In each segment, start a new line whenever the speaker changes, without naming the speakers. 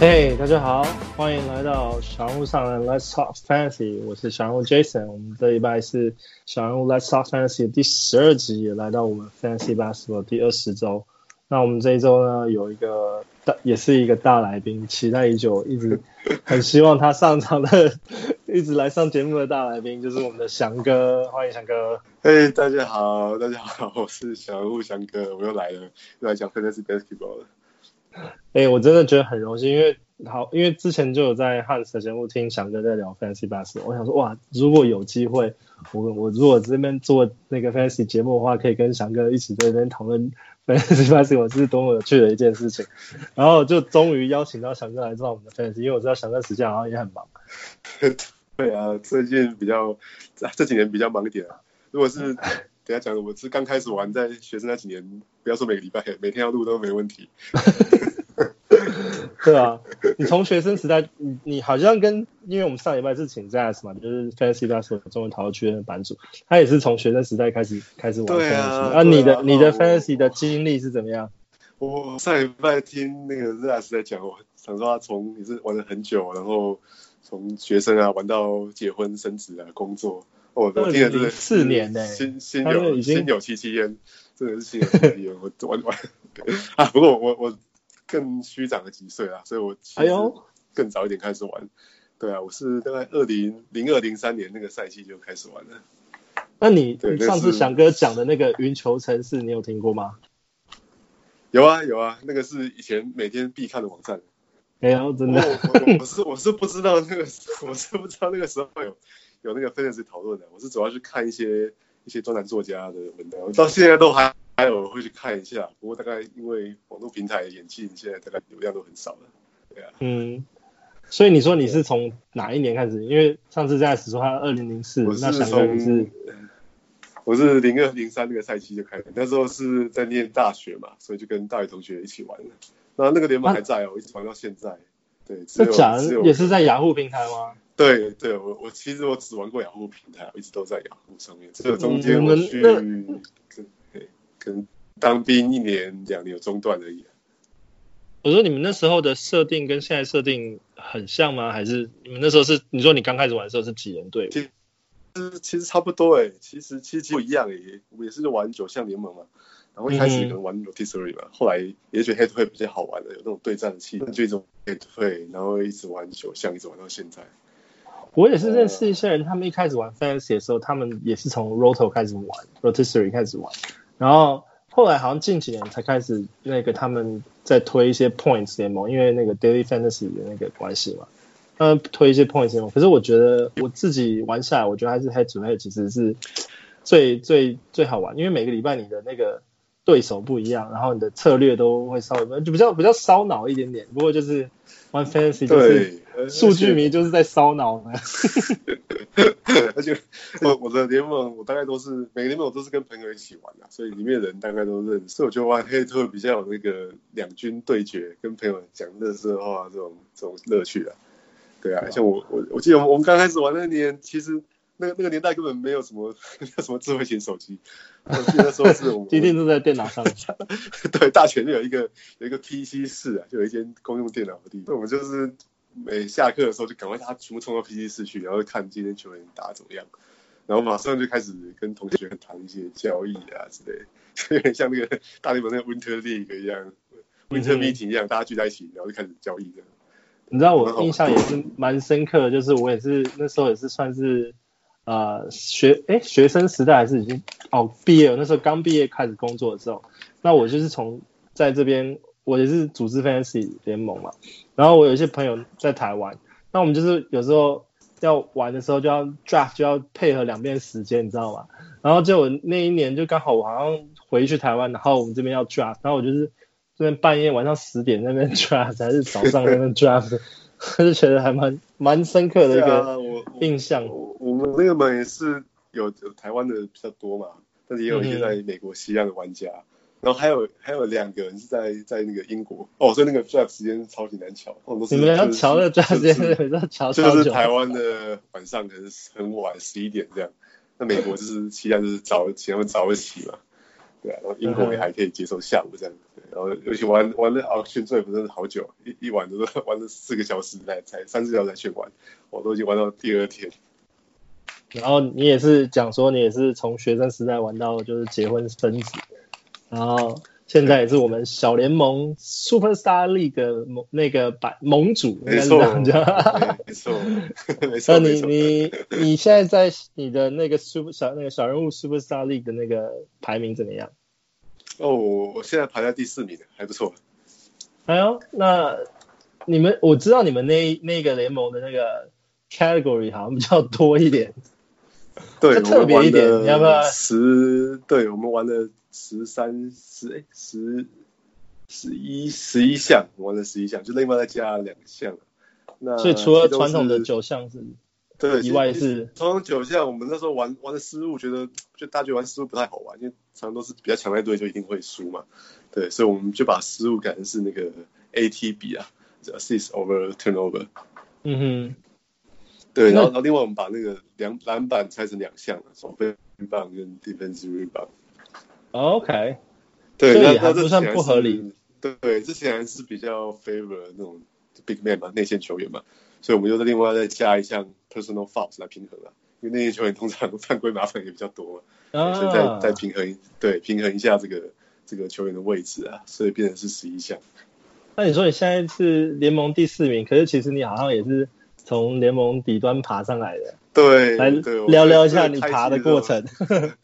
嘿，hey, 大家好，欢迎来到小人物上的 Let's Talk Fantasy，我是小人物 Jason，我们这一拜是小人物 Let's Talk Fantasy 第十二集，来到我们 Fantasy Basketball 第二十周。那我们这一周呢，有一个大，也是一个大来宾，期待已久，一直很希望他上场的，一直来上节目的大来宾，就是我们的翔哥，欢迎翔哥。
嘿，hey, 大家好，大家好，我是小人物翔哥，我又来了，又来讲 Fantasy Basketball 了。
哎、我真的觉得很荣幸，因为好，因为之前就有在 Hans 的节目听翔哥在聊 Fantasy Bass，我想说哇，如果有机会，我我如果这边做那个 Fantasy 节目的话，可以跟翔哥一起在这边讨论 Fantasy Basketball 是多么有趣的一件事情。然后就终于邀请到翔哥来做我们的 Fantasy，因为我知道翔哥时间好像也很忙。
对啊，最近比较这几年比较忙一点啊。如果是等下讲，我是刚开始玩，在学生那几年，不要说每个礼拜，每天要录都没问题。
对啊，你从学生时代，你你好像跟，因为我们上礼拜是请 Jazz 嘛，就是 Fantasy Basketball 中文讨论区的版主，他也是从学生时代开始开始玩 Fantasy。啊，啊你的、啊、你的 Fantasy 的经历是怎么样？
我上礼拜听那个 Jazz 在讲，我想说他从也是玩了很久，然后从学生啊玩到结婚生子啊工作。我我听了真的
四年呢，
心心有心有戚戚焉，真的是心有戚戚焉。我玩玩 啊，不过我我更虚长了几岁啊，所以我其实更早一点开始玩。对啊，我是大概二零零二零三年那个赛季就开始玩了。
那你上次翔哥讲的那个云球城市，你有听过吗？
有啊有啊，那个是以前每天必看的网站。
没有，真的，
我我是我是不知道那个，我是不知道那个时候有。有那个 Fantasy 讨论的，我是主要去看一些一些专栏作家的文章，到现在都还还有会去看一下。不过大概因为网络平台演进，现在大概流量都很少了。对啊，
嗯，所以你说你是从哪一年开始？因为上次在说他二零零四，那想问你是？
我是零二零三那个赛季就开始，那时候是在念大学嘛，所以就跟大学同学一起玩了。那那个联盟还在哦，啊、一直玩到现在。对，这
假的也是在雅虎平台吗？
对对，我我其实我只玩过雅虎平台，我一直都在雅虎上面。这个中间我去跟跟当兵一年两年有中断而已。
我说你们那时候的设定跟现在设定很像吗？还是你们那时候是你说你刚开始玩的时候是几人队？
其实其实差不多哎，其实其实不一样哎，我也是玩九项联盟嘛。然后一开始可能玩 Rotisserie 嘛，后来也觉得 Head Head 比较好玩的，有那种对战的气氛，就一直 Head Head，然后一直玩九项，一直玩到现在。
我也是认识一些人，他们一开始玩 Fantasy 的时候，他们也是从 Roto 开始玩，Rotisserie 开始玩，然后后来好像近几年才开始那个他们在推一些 Points 联盟，因为那个 Daily Fantasy 的那个关系嘛，呃推一些 Points 联盟。可是我觉得我自己玩下来，我觉得还是 Head to Head 其实是最最最好玩，因为每个礼拜你的那个对手不一样，然后你的策略都会稍微就比较比较烧脑一点点。不过就是玩 Fantasy 就是。数据迷就是在烧脑呢，
而且我我的联盟我大概都是每个联盟我都是跟朋友一起玩的，所以里面的人大概都认识。所以我觉得玩黑特比较有那个两军对决，跟朋友讲乐色话这种这种乐趣啊。对啊，像我我我记得我们刚开始玩那年，其实那个那个年代根本没有什么 没有什么智慧型手机，我记得那时候是我们
一定都在电脑上。
对，大全就有一个有一个 PC 室啊，就有一间公用电脑的地方，我们就是。每下课的时候就赶快他全部冲到 PC 室去，然后看今天球员打怎么样，然后马上就开始跟同学谈一些交易啊之类的，有点像那个大联盟那个 Winter League 一样，Winter Meeting 一样，大家聚在一起，然后就开始交易这样。
你知道我印象也是蛮深刻的，就是我也是那时候也是算是呃学哎学生时代还是已经哦毕业了，那时候刚毕业开始工作的时候，那我就是从在这边。我也是组织 Fantasy 联盟嘛，然后我有一些朋友在台湾，那我们就是有时候要玩的时候就要 draft 就要配合两边时间，你知道吗？然后就我那一年就刚好我好像回去台湾，然后我们这边要 draft，然后我就是这边半夜晚上十点那边 draft 还是早上那边 draft，就觉得还蛮蛮深刻的一个印象。
啊、我，们那个门也是有有台湾的比较多嘛，但是也有一些在美国西岸的玩家。嗯然后还有还有两个人是在在那个英国哦，所以那个 drive 时间超级难乔。
你们要瞧的 drive 时间是要乔
就是台湾的晚上可是很晚十一点这样，那美国就是期间就是早，起他们早一起嘛。对啊，然后英国也还可以接受下午这样，对，然后尤其玩玩的 Auction Draft 真的好久，一一晚都是玩了四个小时才才三四小时才去玩，我都已经玩到第二天。
然后你也是讲说你也是从学生时代玩到就是结婚生子，然后。现在也是我们小联盟 Superstar League 盟那个版盟主，应该是这样讲。
没错，没错。那
你你你现在在你的那个 Super 小那个小人物 Superstar League 的那个排名怎么样？
哦，我现在排在第四名，还不错。
哎呦，那你们我知道你们那那个联盟的那个 category 好像比较多一点，
对，
特别一点，你要不要？
十，对，我们玩了。十三十哎十十一十一项，玩了十一项，就另外再加两项。那
所以除了传统的九项是，对，以外是
传统九项。我们那时候玩玩的失误，觉得就大家玩失误不太好玩，因为常常都是比较强的队就一定会输嘛。对，所以我们就把失误改成是那个 ATB 啊，assist over turnover。
嗯哼。
对，然后然后另外我们把那个两篮板拆成两项，守备棒跟 defensive rebound。
OK，
对，那
那这算不合理。
对对，这显然是比较 favor 那种 big man 嘛，内线球员嘛，所以我们又在另外再加一项 personal fouls 来平衡啊，因为内线球员通常 犯规麻烦也比较多嘛，啊、所以再再平衡，对，平衡一下这个这个球员的位置啊，所以变成是十一项。
那你说你现在是联盟第四名，可是其实你好像也是从联盟底端爬上来的。
对，
来聊聊一下你爬的过程。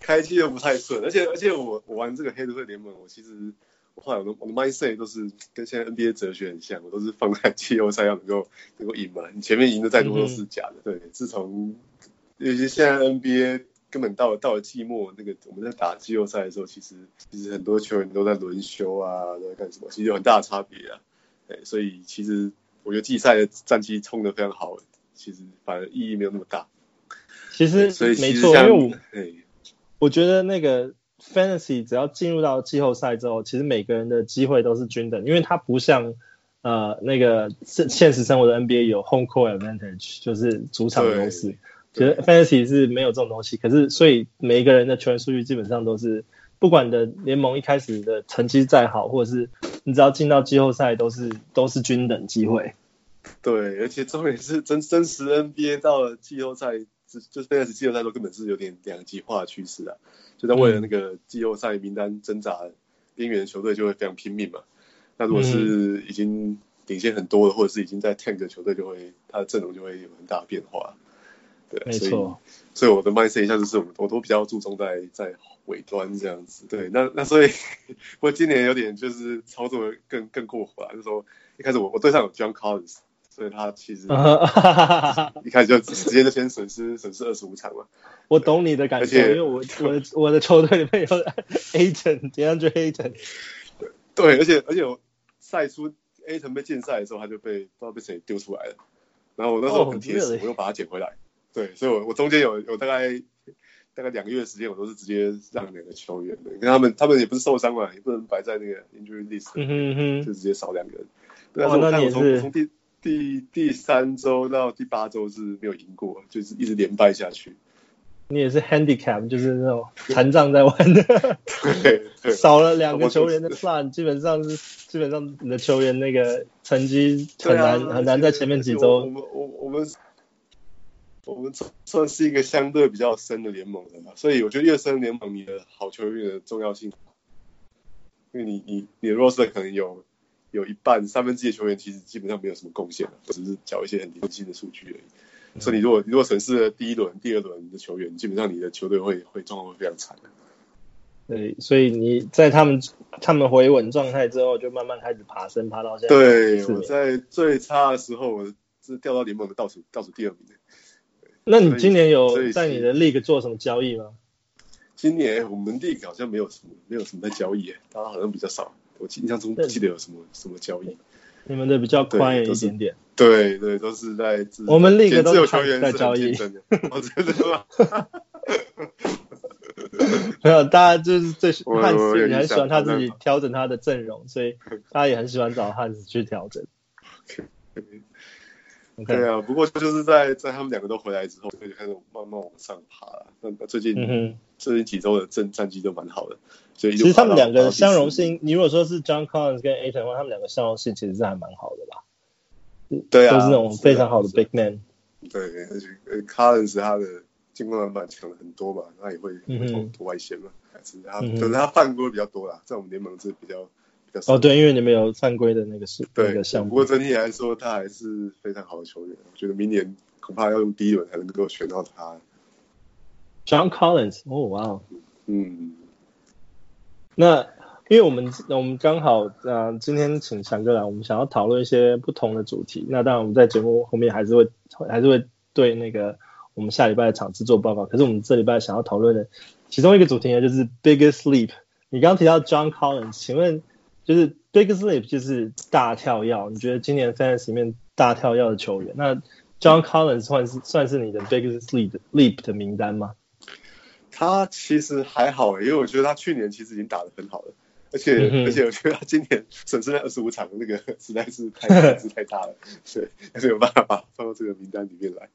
开机又不太顺，而且而且我我玩这个黑队联盟，我其实我后来我的我的 mindset 都是跟现在 NBA 哲学很像，我都是放在季后赛要能够能够赢嘛，你前面赢的再多都是假的。嗯、对，自从尤其现在 NBA 根本到了到了季末，那个我们在打季后赛的时候，其实其实很多球员都在轮休啊，都在干什么，其实有很大的差别啊。对，所以其实我觉得季赛的战绩冲得非常好，其实反而意义没有那么大。
其实所以没错，因为我。我觉得那个 fantasy 只要进入到季后赛之后，其实每个人的机会都是均等，因为它不像呃那个现现实生活的 NBA 有 home court advantage，就是主场优势。其实 fantasy 是没有这种东西，可是所以每一个人的球员数据基本上都是，不管的联盟一开始的成绩再好，或者是你只要进到季后赛，都是都是均等机会。
对，而且重点是真真实 NBA 到了季后赛。就是现在是季后赛都根本是有点两极化的趋势啊，就在为了那个季后赛名单挣扎边缘球队就会非常拼命嘛。那如果是已经领先很多的，或者是已经在 tank 的球队，就会他的阵容就会有很大的变化。对，
没错。
所以，我的 mindset 一下就是，我都比较注重在在尾端这样子。对，那那所以，不过今年有点就是操作更更过火了，就是说一开始我我对上有 John Collins。所以他其实 一开始就直接就先损失损失二十五场嘛。
我懂你的感觉，因为我我的我的球队里面有 Ayton DeAndre Ayton。
对，而且而且我赛出 Ayton 被禁赛的时候，他就被不知道被谁丢出来了。然后我那时候很铁死，我又把他捡回来。对，所以我我中间有有大概大概两个月的时间，我都是直接让两个球员的，因为他们他们也不是受伤嘛，也不能摆在那个 injury list，就直接少两个人。对，
哦，那你是
从第。第第三周到第八周是没有赢过，就是一直连败下去。
你也是 handicap，就是那种残障在玩的。
对，对
少了两个球员的 plan，基本上是基本上你的球员那个成绩很难、啊、很难在前面几周。
我们我我们我们算算是一个相对比较深的联盟的嘛，所以我觉得越深联盟，你的好球员的重要性，因为你你你的 roster 可能有。有一半三分之一的球员其实基本上没有什么贡献，只是缴一些很零星的数据而已。所以你如果你如果损失了第一轮、第二轮的球员，基本上你的球队会会状况会非常惨。
对，所以你在他们他们回稳状态之后，就慢慢开始爬升，爬到现在。
对，我在最差的时候，我是掉到联盟的倒数倒数第二名。
那你今年有在你的 league 做什么交易吗？
今年我们 league 好像没有什么没有什么在交易，大家好像比较少。我印象中不记得有什么什么交易，
你们的比较宽一点点。
对对，都是在
我们 league 都
有球员
在交易。
真的吗？
没有，大家就是最喜汉斯也很喜欢他自己调整他的阵容，所以大家也很喜欢找汉斯去调整。
对啊，不过就是在在他们两个都回来之后，就开始慢慢往上爬了。那那最近、嗯、最近几周的战战绩都蛮好的，所以
其实他们两个相容性，你如果说是 John Collins 跟话，他们两个相容性其实是还蛮好的吧？
对啊，
都是那种非常好的 Big Man。
对，而且 Collins 他的进攻篮板强了很多嘛，他也会投投外线嘛，还是他可能他犯规比较多啦，在我们联盟是比较。
哦，对，因为你们有犯规的那个事
对
那个项目。
不过整体来说，他还是非常好的球员。我觉得明年恐怕要用第一轮才能够选到他。
John Collins，哦，哇哦，
嗯。
那因为我们我们刚好呃今天请强哥来，我们想要讨论一些不同的主题。那当然我们在节目后面还是会还是会对那个我们下礼拜的场次做报告。可是我们这礼拜想要讨论的其中一个主题呢，就是 Biggest Leap。你刚刚提到 John Collins，请问？就是 Biggest Leap 就是大跳跃，你觉得今年 Fantasy 里面大跳跃的球员，那 John Collins 算是算是你的 Biggest Leap Leap 的名单吗？
他其实还好，因为我觉得他去年其实已经打得很好了，而且、嗯、而且我觉得他今年损失那二十五场那个 实在是太损失太大了，所以还是有办法放到这个名单里面来。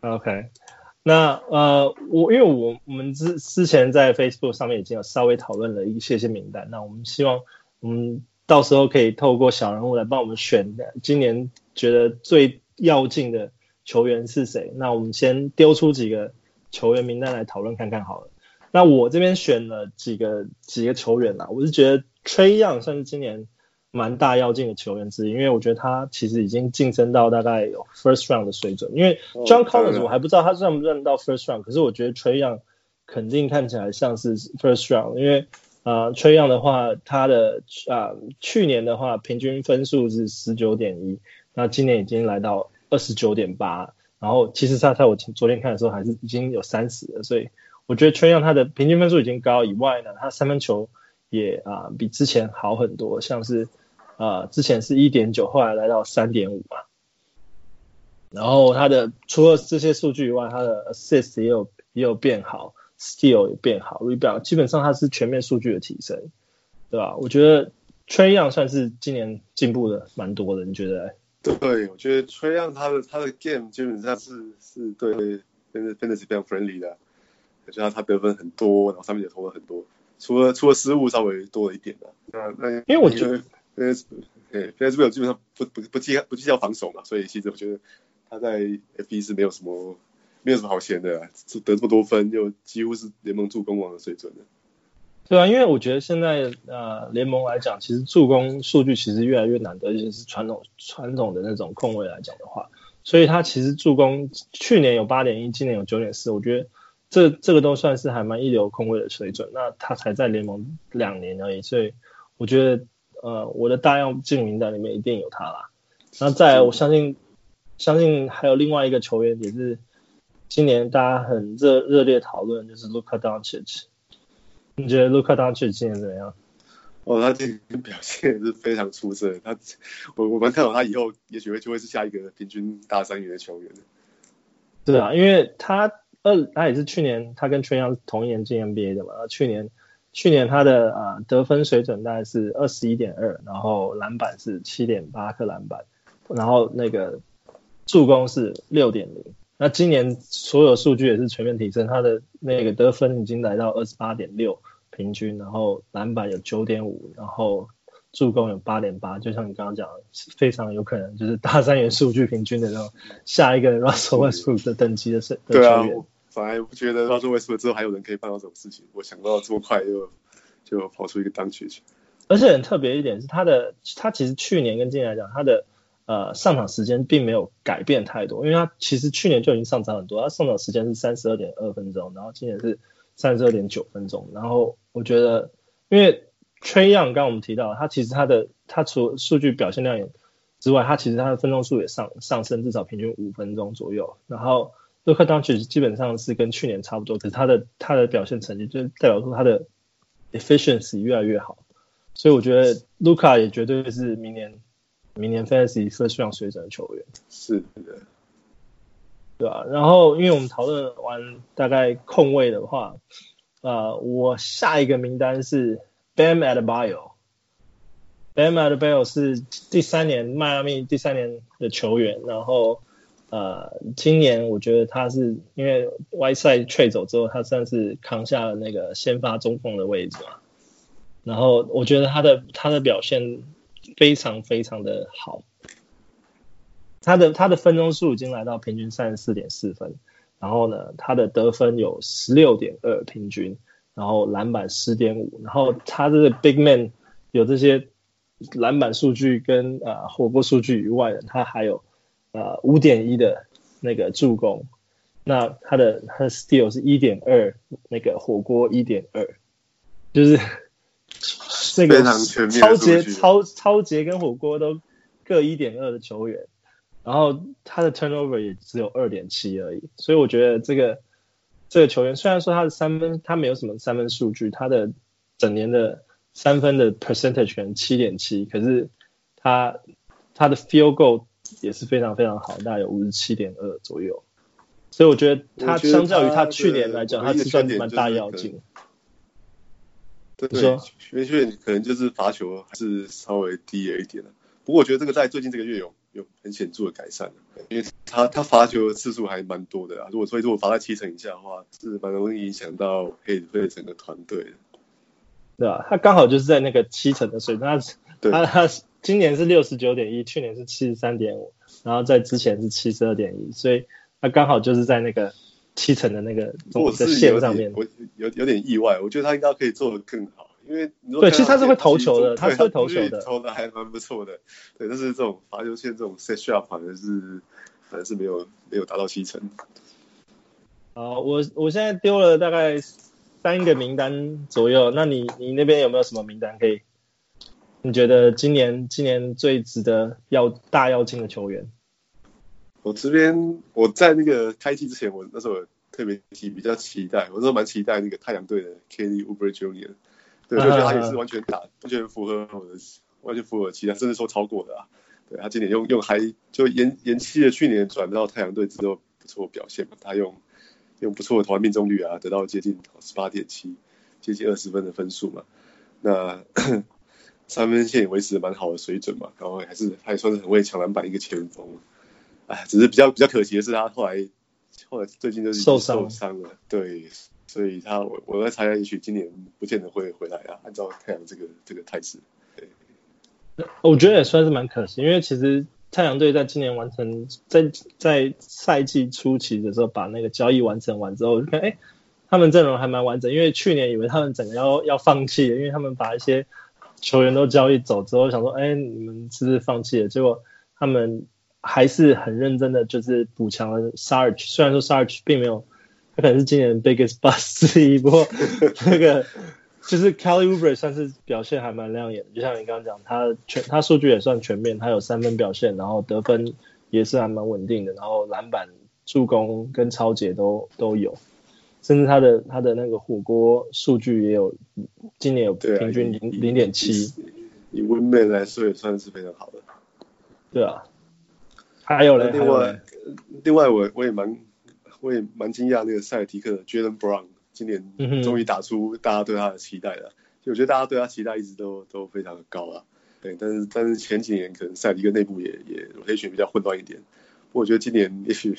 OK，那呃我因为我我们之之前在 Facebook 上面已经有稍微讨论了一些些名单，那我们希望。嗯，到时候可以透过小人物来帮我们选的，今年觉得最要紧的球员是谁？那我们先丢出几个球员名单来讨论看看好了。那我这边选了几个几个球员啦，我是觉得 Trae Young 算是今年蛮大要进的球员之一，因为我觉得他其实已经晋升到大概有 First Round 的水准。因为 John Collins 我还不知道他算不算到 First Round，可是我觉得 Trey Young 肯定看起来像是 First Round，因为。啊、呃，崔样的话，他的啊、去年的话平均分数是十九点一，那今年已经来到二十九点八，然后其实他在我昨天看的时候还是已经有三十了，所以我觉得崔样他的平均分数已经高以外呢，他三分球也啊、比之前好很多，像是啊、之前是一点九，后来来到三点五嘛，然后他的除了这些数据以外，他的 assist 也有也有变好。Steal 也变好，Rebound 基本上它是全面数据的提升，对吧？我觉得 Trae Young 算是今年进步的蛮多的，你觉得？
对，我觉得 Trae Young 他的他的 game 基本上是是对 Fantasy 非常 friendly 的，我觉得他得分很多，然后上面也投了很多，除了除了失误稍微多了一点的。那那
因为我觉得
Fantasy 基本上不不不计不计较防守嘛，所以其实我觉得他在 FB 是没有什么。没有什么好闲的，啊，得这么多分，就几乎是联盟助攻王的水准的。
对啊，因为我觉得现在呃联盟来讲，其实助攻数据其实越来越难得，尤其是传统传统的那种控卫来讲的话，所以他其实助攻去年有八点一，今年有九点四，我觉得这这个都算是还蛮一流控卫的水准。那他才在联盟两年而已，所以我觉得呃我的大要进名单里面一定有他啦。那再来，我相信相信还有另外一个球员也是。今年大家很热热烈讨论就是 Luka Doncic，你觉得 Luka Doncic 今年怎么样？
哦，他今年表现是非常出色，他我我们看到他以后也许会就会是下一个平均大三元的球员。
对啊，因为他二他也是去年他跟 Trae Young 同一年进 NBA 的嘛，去年去年他的啊、呃、得分水准大概是二十一点二，然后篮板是七点八颗篮板，然后那个助攻是六点零。那今年所有数据也是全面提升，他的那个得分已经来到二十八点六平均，然后篮板有九点五，然后助攻有八点八，就像你刚刚讲的，非常有可能就是大三元数据平均的那种下一个 Russell Westbrook 的等级的球员。
对啊，反而不觉得 Russell Westbrook 之后还有人可以办到这种事情，我想到这么快就就跑出一个 Doncic。
而且很特别一点是他的，他其实去年跟今年来讲，他的。呃，上场时间并没有改变太多，因为他其实去年就已经上涨很多，他上场时间是三十二点二分钟，然后今年是三十二点九分钟。然后我觉得，因为 Trey Young 刚刚我们提到，他其实他的他除数据表现亮眼之外，他其实他的分钟数也上上升，至少平均五分钟左右。然后 Luka Doncic 基本上是跟去年差不多，可是他的他的表现成绩就代表说他的 efficiency 越来越好，所以我觉得 Luka 也绝对是明年。明年 Fantasy First Round 水准的球员
是的，
对吧？然后，因为我们讨论完大概控卫的话，呃，我下一个名单是 Bam Adebayo。Bam Adebayo 是第三年迈阿密第三年的球员，然后呃，今年我觉得他是因为 Whiteside trade 走之后，他算是扛下了那个先发中锋的位置嘛。然后我觉得他的他的表现非常非常的好，他的他的分钟数已经来到平均三十四点四分，然后呢，他的得分有十六点二平均，然后篮板十点五，然后他这个 Big Man 有这些。篮板数据跟呃火锅数据以外的，他还有呃五点一的那个助攻，那他的他的 steal 是一点二，那个火锅一点二，就是这个超杰超超杰跟火锅都各一点二的球员，然后他的 turnover 也只有二点七而已，所以我觉得这个这个球员虽然说他的三分他没有什么三分数据，他的整年的。三分的 percentage 可能七点七，可是他他的 field goal 也是非常非常好，大概有五十七点二左右。所以我觉得他相较于他去年来讲，他是算蛮大跃进。
对，对，说缺点可能就是罚球还是稍微低了一点。不过我觉得这个在最近这个月有有很显著的改善，因为他他罚球的次数还蛮多的啊。如果所以如果罚在七成以下的话，是蛮容易影响到黑队整个团队的。
对啊？他刚好就是在那个七成的水平，他他他今年是六十九点一，去年是七十三点五，然后在之前是七十二点一，所以他刚好就是在那个七成的那个中的线上面。
我有有点意外，我觉得他应该可以做的更好，因为
对，其实他是会投球的，他是会投球的，
投的还蛮不错的。对，但是这种罚球线这种 set shot 反而是反而是没有没有达到七成。
好，我我现在丢了大概。三个名单左右，那你你那边有没有什么名单可以？你觉得今年今年最值得要大要进的球员？
我这边我在那个开季之前，我那时候特别期比较期待，我那时候蛮期待那个太阳队的 Kelly Oubre Jr.，对，我觉得他也是完全打，完全符合我的，完全符合我的期待，甚至说超过的啊。对，他今年用用还就延延期了去年转到太阳队之后不错表现嘛，他用。用不错的投篮命中率啊，得到接近十八点七，接近二十分的分数嘛。那 三分线也维持的蛮好的水准嘛，然后还是还算是很会抢篮板一个前锋。哎，只是比较比较可惜的是，他后来后来最近就是受伤伤了。对，所以他我我在猜，也许今年不见得会回来啊。按照太阳这个这个态势，对，
我觉得也算是蛮可惜，因为其实。太阳队在今年完成，在在赛季初期的时候把那个交易完成完之后，就看哎，他们阵容还蛮完整。因为去年以为他们整个要要放弃了，因为他们把一些球员都交易走之后，想说哎，你们是不是放弃了？结果他们还是很认真的，就是补强了 Sarge。虽然说 Sarge 并没有，他可能是今年 biggest bust 之一，不过那个。就是 Kelly Oubre 算是表现还蛮亮眼的，就像你刚刚讲，他全他数据也算全面，他有三分表现，然后得分也是还蛮稳定的，然后篮板、助攻跟抄截都都有，甚至他的他的那个火锅数据也有，今年有平均零零点七，
以 Wing Man 来说也算是非常好的。
对啊，还有嘞，
另外另外我我也蛮我也蛮惊讶那个塞尔提克的 Jaylen Brown。今年终于打出大家对他的期待了，就我觉得大家对他期待一直都都非常的高啊。对，但是但是前几年可能赛迪克内部也也 rotation 比较混乱一点。不过我觉得今年 也许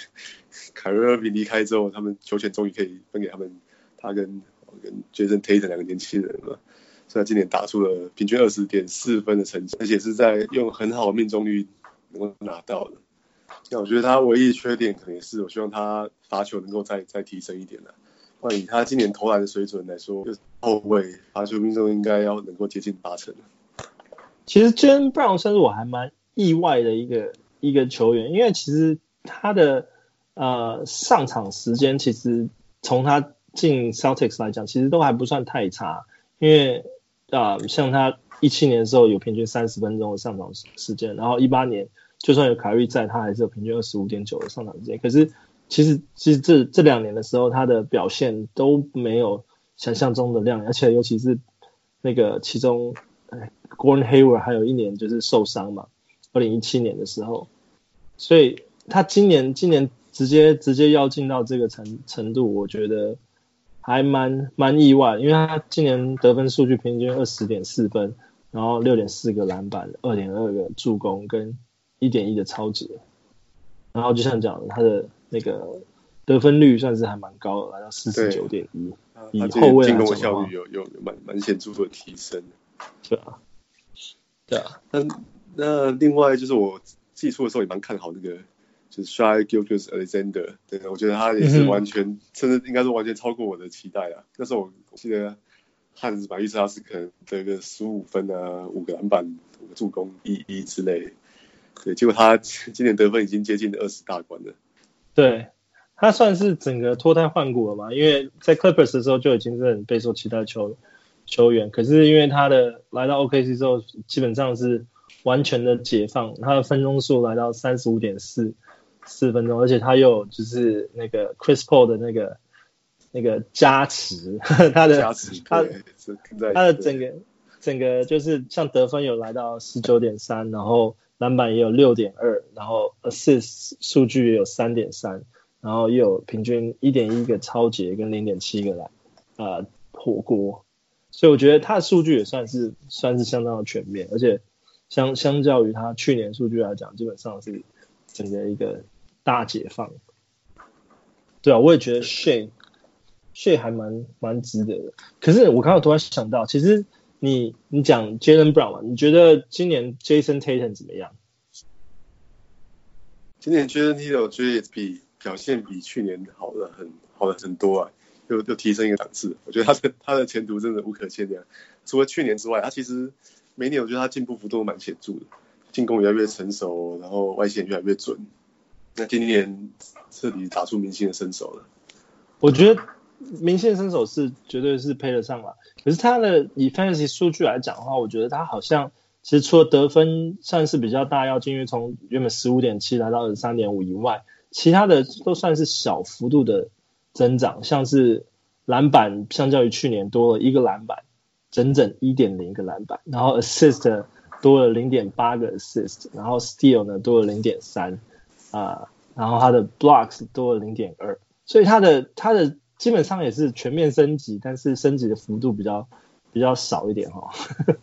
凯瑞尔比离开之后，他们球权终于可以分给他们，他跟跟 Jason Tatum 两个年轻人了。所以他今年打出了平均二十点四分的成绩，而且是在用很好的命中率能够拿到的。那我觉得他唯一的缺点可能是，我希望他罚球能够再再提升一点的。以他今年投篮的水准来说，就是后卫罚球命中应该要能够接近八成。
其实 j a n Brown 算是我还蛮意外的一个一个球员，因为其实他的呃上场时间其实从他进 Celtics 来讲，其实都还不算太差。因为啊、像他一七年的时候有平均三十分钟的上场时间，然后一八年就算有凯瑞在，他还是有平均二十五点九的上场时间。可是其实，其实这这两年的时候，他的表现都没有想象中的亮，而且尤其是那个其中，哎，Gordon Hayward 还有一年就是受伤嘛，二零一七年的时候，所以他今年今年直接直接要进到这个程程度，我觉得还蛮蛮意外，因为他今年得分数据平均二十点四分，然后六点四个篮板，二点二个助攻跟一点一的超值，然后就像讲的，他的那个得分率算是还蛮高的，来到四十九点一，以后卫
进攻效率有有蛮蛮显著的提升。
对啊，对啊，
那那另外就是我季初的时候也蛮看好那个。就是 Shai Gilgeous-Alexander，对，我觉得他也是完全，嗯、甚至应该是完全超过我的期待啊。那时候我记得汉子把预测他是可能得个十五分啊，五个篮板，五个助攻，一一之类。对，结果他今年得分已经接近二十大关了。
对，他算是整个脱胎换骨了嘛，因为在 Clippers 的时候就已经是很备受期待球球员，可是因为他的来到 OKC 之后，基本上是完全的解放，他的分钟数来到三十五点四。四分钟，而且他又就是那个 Chris Paul 的那个那个加持，他的加持，他他的整个整个就是像得分有来到十九点三，然后篮板也有六点二，然后 assist 数据也有三点三，然后又有平均一点一个抄截跟零点七个篮啊火锅，所以我觉得他的数据也算是算是相当的全面，而且相相较于他去年数据来讲，基本上是整个一个。大解放，对啊，我也觉得 Shai Shai 还蛮蛮值得的。可是我刚刚突然想到，其实你你讲 Jaylen Brown 嘛，你觉得今年 Jason Tatum 怎么样？
今年 Jason Tatum 我觉得比表现比去年好了很好了很多啊，又又提升一个档次。我觉得他的他的前途真的无可限量。除了去年之外，他其实每年我觉得他进步幅度蛮显著的，进攻越来越成熟，然后外线越来越准。那今年彻底打出明星的身手了。
我觉得明星的身手是绝对是配得上了。可是他的以 fantasy 数据来讲的话，我觉得他好像其实除了得分算是比较大要进，因为从原本十五点七来到二十三点五以外，其他的都算是小幅度的增长。像是篮板相较于去年多了一个篮板，整整一点零个篮板，然后 assist 多了零点八个 assist，然后 steal 呢多了零点三。啊，然后他的 blocks 多了零点二，所以他的他的基本上也是全面升级，但是升级的幅度比较比较少一点哈、哦。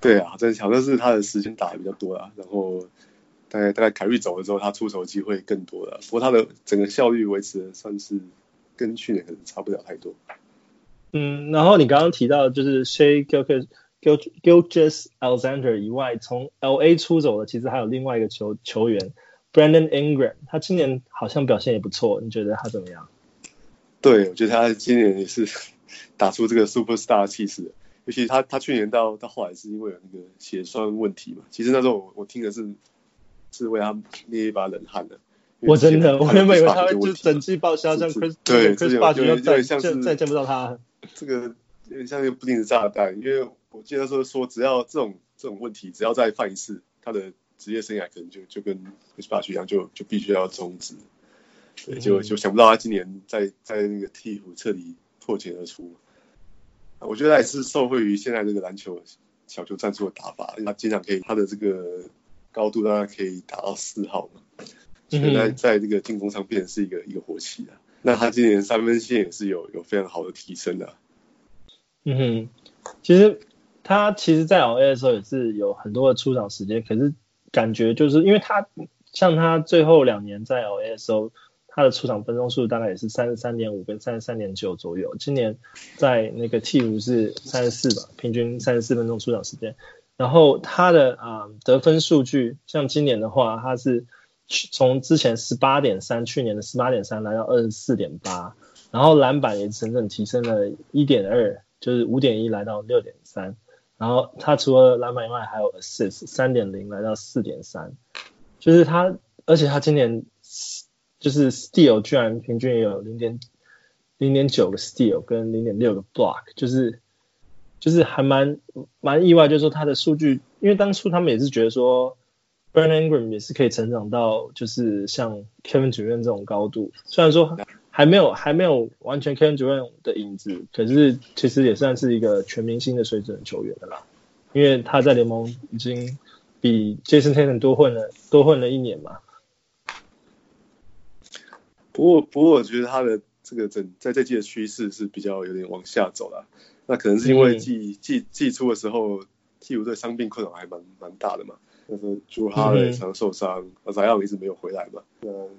对啊，这好像是他的时间打的比较多啊，然后大概大概凯瑞走了之后，他出手机会更多了。不过他的整个效率维持的算是跟去年可能差不了太多。
嗯，然后你刚刚提到就是 Shai Gilgeous Gilgeous-Alexander 以外，从 LA 出走的其实还有另外一个球球员 Brandon Ingram，他今年好像表现也不错，你觉得他怎么样？
对，我觉得他今年也是 打出这个 Superstar 气势，尤其他他去年到到后来是因为有那个血栓问题嘛，其实那时候我我听的是是为他捏一把冷汗的。
我真的，我原本以为他会就整季报销，像 Chris
对
Chris Bosh 就再
像是
再见不到他。
这个有点像一个不定时炸弹，因为。我记得说说，只要这种这种问题，只要再犯一次，他的职业生涯可能就就跟 Chris 一样，就就必须要终止。对，就就想不到他今年在在那个替补彻底破茧而出。我觉得他也是受惠于现在这个篮球小球战术的打法，他经常可以他的这个高度让他可以打到四号嘛，所以在在这个进攻上变成是一个一个火器啊。那他今年三分线也是有有非常好的提升的。
嗯哼，其实。他其实，在 LA 的时候也是有很多的出场时间，可是感觉就是因为他像他最后两年在 LA 的时候，他的出场分钟数大概也是三十三点五跟三十三点九左右。今年在那个鹈鹕是三十四吧，平均三十四分钟出场时间。然后他的啊、得分数据，像今年的话，他是从之前十八点三，去年的十八点三来到二十四点八，然后篮板也整整提升了一点二，就是五点一来到六点三。然后他除了篮板以外，还有 assist 三点零来到四点三，就是他，而且他今年就是 steal 居然平均有零点零点九个 steal 跟零点六个 block，就是就是还蛮蛮意外，就是说他的数据，因为当初他们也是觉得说 Brandon Ingram 也是可以成长到就是像 Kevin Durant 这种高度，虽然说。还没有还没有完全 Kevin Durant 的影子，可是其实也算是一个全明星的水准球员的啦。因为他在联盟已经比 Jason Tatum 多混了多混了一年嘛。
不过不过我觉得他的这个整在这季的趋势是比较有点往下走了。那可能是因为季季季初的时候，替补队伤病困扰还蛮蛮大的嘛。那时候朱哈雷常受伤，而莱昂一直没有回来嘛。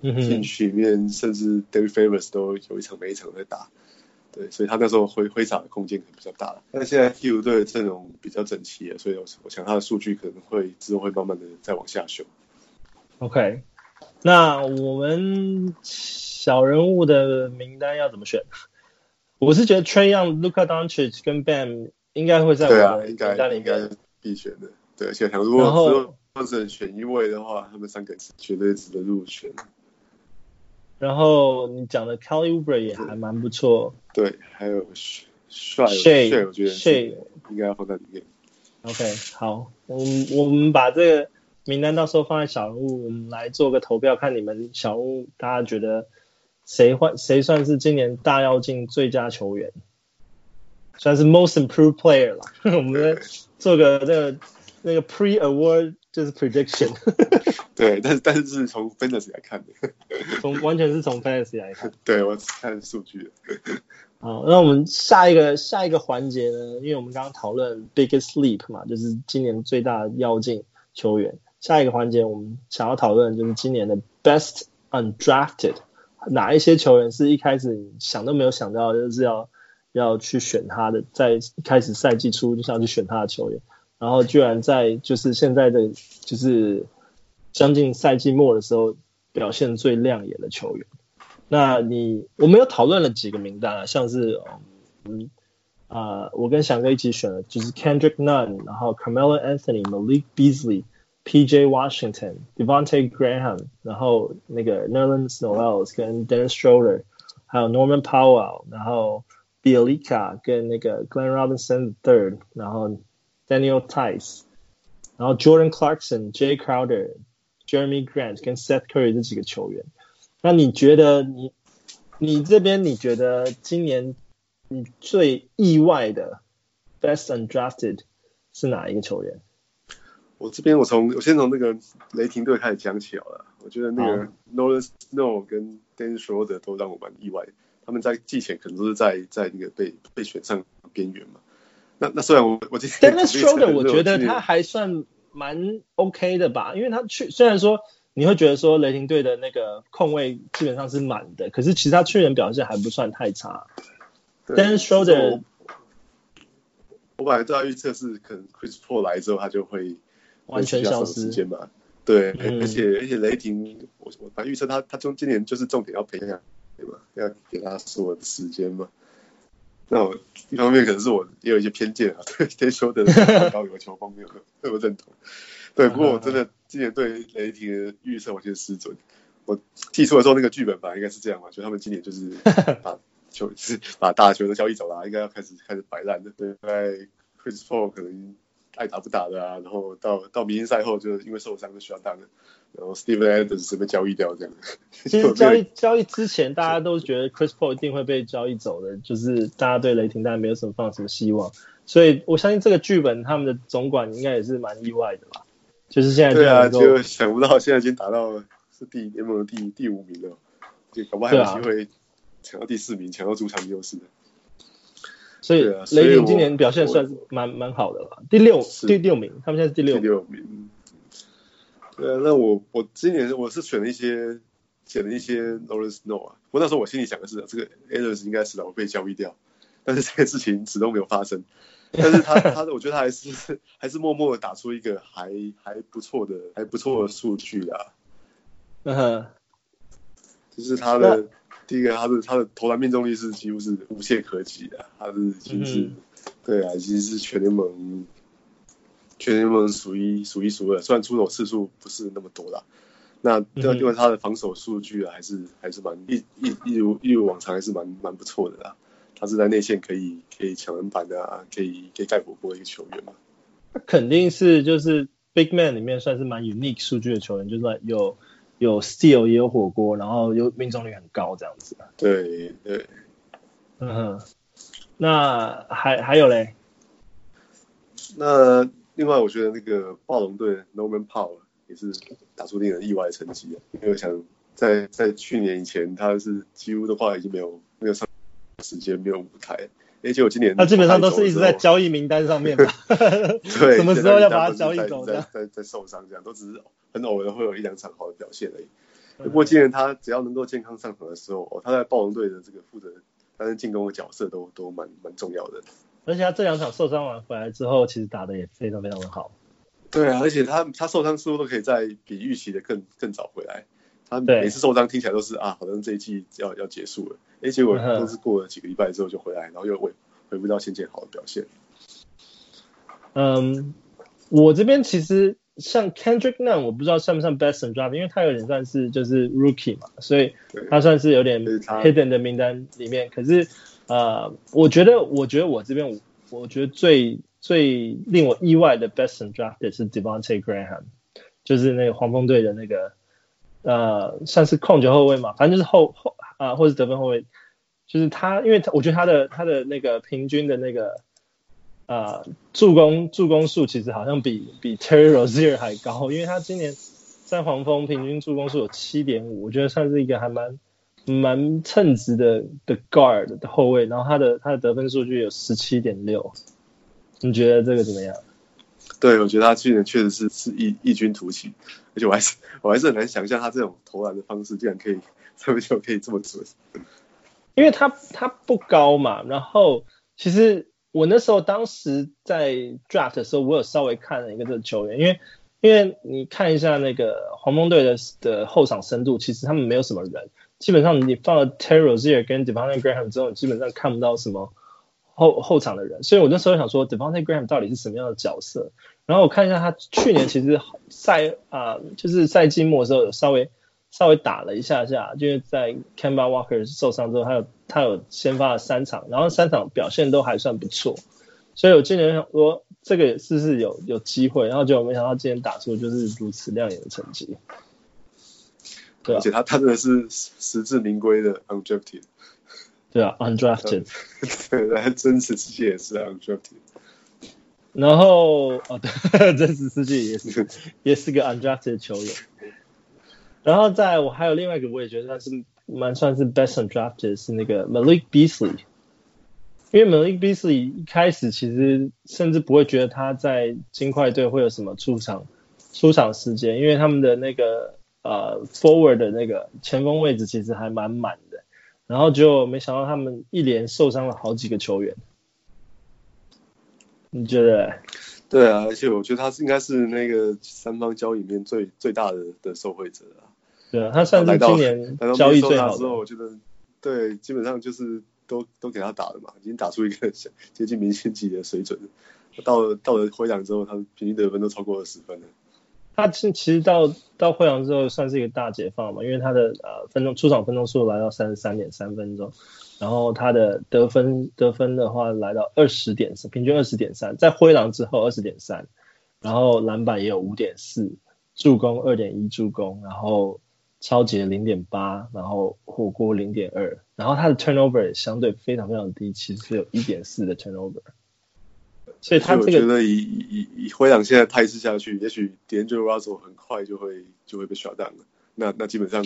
那禁区里面甚至 David Favors 都有一场没一场在打。对，所以他那时候挥挥洒的空间可能比较大了。但现在替补队的阵容比较整齐了，所以我我想他的数据可能会之后会慢慢的再往下修。
OK，那我们小人物的名单要怎么选？我是觉得 Trae Young、Luka Doncic 跟 Bam 应该会在我的名单里面，
啊，应该必选的。对，而且想如果只有只能选一位的话，他们三个绝对值得入选。
然后你讲的 Kelly Oubre 也还蛮不错，
对，还有帅帅，我觉得帅应该要放在里面。
OK，好，我们我们把这个名单到时候放在小人物，我们来做个投票，看你们小人物大家觉得谁换谁算是今年大妖精最佳球员，算是 Most Improved Player 了。我们做个这个那个 Pre Award 就是 Prediction。
对，但是但是是从 fantasy 来看的，
从完全是从 fantasy 来看。
对，我看数据。
好，那我们下一个下一个环节呢？因为我们刚刚讨论 biggest leap 嘛，就是今年最大的跃进球员。下一个环节我们想要讨论就是今年的 best undrafted，哪一些球员是一开始想都没有想到就是要要去选他的，在一开始赛季初就想去选他的球员，然后居然在就是现在的就是。将近赛季末的时候，表现最亮眼的球员。那你我们有讨论了几个名单啊，像是嗯啊、呃，我跟翔哥一起选的，就是 Kendrick Nunn，然后 Carmelo Anthony、Malik Beasley、P.J. Washington、Devonte Graham，然后那个 Nerlens Noel 跟 Dennis Schroeder，还有 Norman Powell，然后 Bjelica 跟那个 Glenn Robinson III，然后 Daniel Theis，然后 Jordan Clarkson、Jay Crowder。Jeremy Grant 跟 Seth Curry 这几个球员，那你觉得你你这边你觉得今年你最意外的 Best Undrafted 是哪一个球员？
我这边我从我先从那个雷霆队开始讲起好了。我觉得那个 Nerlens Noel 跟 Dennis Schroeder 都让我蛮意外，他们在季前可能都是在在那个被被选上边缘嘛。那那虽然我我今天
Dennis Schroeder 我觉得他还算。蛮 OK 的吧，因为他去虽然说你会觉得说雷霆队的那个控位基本上是满的，可是其实他去年表现还不算太差。但是说的，
我本来都要预测是可能 Chris Paul 来之后他就会
完全消失时
间嘛。对，嗯、而且而且雷霆我我反正预测他他中今年就是重点要培养对吧？要给他所有的时间嘛。那我一方面可能是我也有一些偏见啊，对，对说的高有球风没有那么认同。对，不过我真的今年对雷霆的预测完全失准。我提出来说那个剧本吧，应该是这样嘛，就他们今年就是 把球，就是把大球都交易走了，应该要开始开始摆烂的。对，大概 Chris Paul 可能爱打不打的啊，然后到到明星赛后就因为受伤就需要打了。然后 Steven Adams 是被交易掉这样。
其实 交易交易之前，大家都觉得 Chris Paul 一定会被交易走的，就是大家对雷霆当然没有什么放什么希望。所以我相信这个剧本他们的总管应该也是蛮意外的吧。就是现在对
啊，就想不到现在已经打到是第联盟的第第五名了，就搞不好还有机会抢到第四名，抢到主场优势的。
所以雷霆今年表现算是蛮蛮好的了，第六第六名，他们现在是第六
第六名。对啊，那我我今年我是选了一些选了一些 Nerlens Noel 啊，不过那时候我心里想的是，这个 Adams 应该迟早会被交易掉，但是这个事情始终没有发生。但是他他的我觉得他还是还是默默的打出一个还还不错的还不错的数据啊。
嗯哼，
就是他的第一个，他的他的投篮命中率是几乎是无懈可击的，他是已经是、嗯、对啊，已经是全联盟。全联盟数一数一数二，虽然出手次数不是那么多啦，那因为他的防守数据啊，还是还是蛮一一一如一如往常，还是蛮蛮不错的啦。他是在内线可以可以抢篮板的啊，可以可以盖火锅的一个球员嘛。
他肯定是就是 Big Man 里面算是蛮 unique 数据的球员，就是有有 steal 也有火锅，然后又命中率很高这样子。
对对，
嗯哼，那还还有嘞？
那。另外，我觉得那个暴龙队 Norman Powell 也是打出令人意外的成绩，因为我想在在去年以前，他是几乎的话已经没有没有上时间，没有舞台。而且我今年
他基本上都是一直在交易名单上面吧？
对，
什么时候要把他交易走
在在在受伤这样，都只是很偶尔会有一两场好的表现而已。不过今年他只要能够健康上场的时候，哦，他在暴龙队的这个负责担任进攻的角色都都蛮蛮重要的。
而且他这两场受伤完回来之后，其实打的也非常非常的好。
对啊，而且他他受伤似乎都可以在比预期的更更早回来。他每次受伤听起来都是啊，好像这一季要要结束了，哎，结果都是过了几个礼拜之后就回来，然后又回回不到先前好的表现。
嗯，我这边其实像 Kendrick Nunn，我不知道算不算 Best Draft，因为他有点算是就是 Rookie 嘛，所以他算是有点 Hidden 的名单里面。可是呃，我觉得我觉得我这边我觉得最最令我意外的 Best Draft 是 Devonte Graham，就是那个黄蜂队的那个。呃，算是控球后卫嘛，反正就是后后啊、或者得分后卫，就是他，因为他我觉得他的他的那个平均的那个呃助攻助攻数其实好像比比 Terry Rozier 还高，因为他今年在黄蜂平均助攻数有七点五，我觉得算是一个还蛮蛮称职的的 guard 的后卫，然后他的他的得分数据有十七点六，你觉得这个怎么样？
对，我觉得他去年确实是是异异军突起，而且我还是我还是很难想象他这种投篮的方式竟然可以这么久可以这么准。
因为他他不高嘛，然后其实我那时候当时在 draft 的时候，我有稍微看了一个这个球员，因为因为你看一下那个黄蜂队的的后场深度，其实他们没有什么人，基本上你放了 Terry Rozier 跟 Devonte Graham 之后，你基本上看不到什么后后场的人，所以我那时候想说 Devonte Graham 到底是什么样的角色？然后我看一下他去年其实赛啊、呃，就是赛季末的时候有稍微稍微打了一下下，就是在 Kemba Walker 受伤之后，他有他有先发了三场，然后三场表现都还算不错，所以我今年想说这个也是是有有机会，然后结果没想到今年打出就是如此亮眼的成绩，对、啊、
而且他他真的是实至名归的 undrafted，
对啊 undrafted，
对，在真实世界也是 undrafted。
然后哦，对，真实世界也是 也是个 undrafted 球员。然后在我还有另外一个，我也觉得他是蛮算是 best undrafted 是那个 Malik Beasley。因为 Malik Beasley 一开始其实甚至不会觉得他在金块队会有什么出场出场时间，因为他们的那个呃 forward 的那个前锋位置其实还蛮满的。然后就没想到他们一连受伤了好几个球员。你觉得？
对啊，而且我觉得他是应该是那个三方交易里面最最大的的受惠者啊。
对啊，他算是今年交易最好的。之后
我觉得，对，基本上就是都都给他打了嘛，已经打出一个 接近明星级的水准。到了到了灰狼之后，他平均得分都超过二十分了。
他其其实到到灰狼之后算是一个大解放嘛，因为他的呃分钟出场分钟数来到三十三点三分钟。然后他的得分得分的话来到二十点三，平均二十点三，在灰狼之后二十点三，然后篮板也有五点四，助攻二点一助攻，然后超级零点八，然后火锅零点二，然后他的 turnover 也相对非常非常低，其实是有一点四的 turnover。所以他这个
我觉得以以以灰狼现在态势下去，也许 D'Angelo Russell 很快就会就会被 shut down 了，那那基本上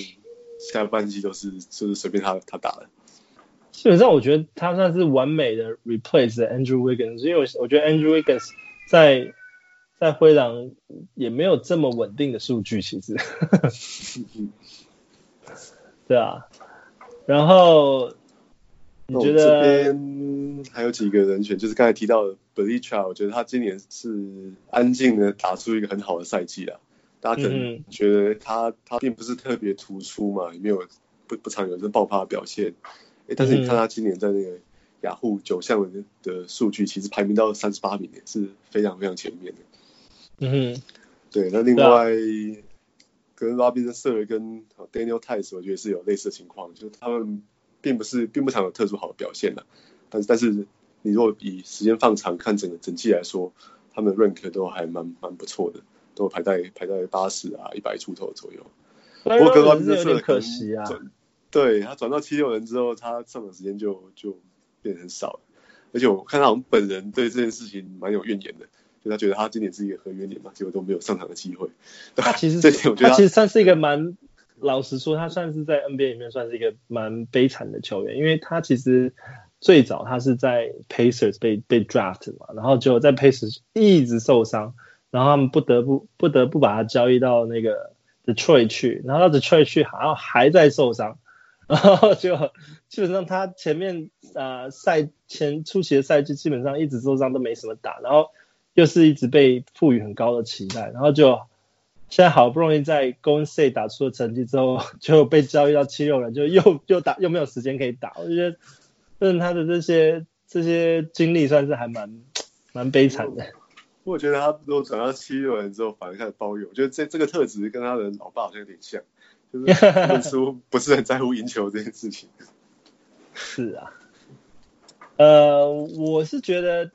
下半季都是就是随便他他打了。
基本上我觉得他算是完美的 replace Andrew Wiggins，因为我我觉得 Andrew Wiggins 在在灰狼也没有这么稳定的数据，其实，对啊，然后你觉得
这边还有几个人选，就是刚才提到的 Bjelica，我觉得他今年是安静的打出一个很好的赛季啊，大家可能觉得他他并不是特别突出嘛，也没有不不常有这爆发的表现。哎，但是你看他今年在那个雅虎九项的的数据，其实排名到三十八名，也是非常非常前面的。
嗯哼，
对。那另外，跟 Robinson 跟 Daniel Theis，我觉得是有类似的情况，就是他们并不是并不常有特殊好的表现的。但是但是，你如果以时间放长看整个整季来说，他们的 rank 都还蛮蛮不错的，都排在排在八十啊一百出头左右。
不过跟 Robinson 有点可惜啊。
对，他转到七六人之后，他上场时间就就变得很少了，而且我看他好像本人对这件事情蛮有怨言的，就他觉得他今年是一个合约年嘛，结果都没有上场的机会。
他其实 这点我觉得他，他其实算是一个蛮老实说，他算是在 NBA 里面算是一个蛮悲惨的球员，因为他其实最早他是在 Pacers 被被 draft 嘛，然后就在 Pacers 一直受伤，然后他们不得不不得不把他交易到那个 Detroit 去，然后到 Detroit 去好像还在受伤，然后就基本上他前面啊赛前初期的赛季基本上一直受伤都没什么打，然后又是一直被赋予很高的期待，然后就。现在好不容易在 Golden State 打出了成绩之后，就被交易到七六人，就又又打又没有时间可以打。我觉得，嗯，他的这些这些经历算是还蛮蛮悲惨的。
我觉得他如果转到七六人之后，反而开始包怨。我觉得这这个特质跟他的老爸好像有点像，就是认输不是很在乎赢球这件事情。
是啊，呃，我是觉得。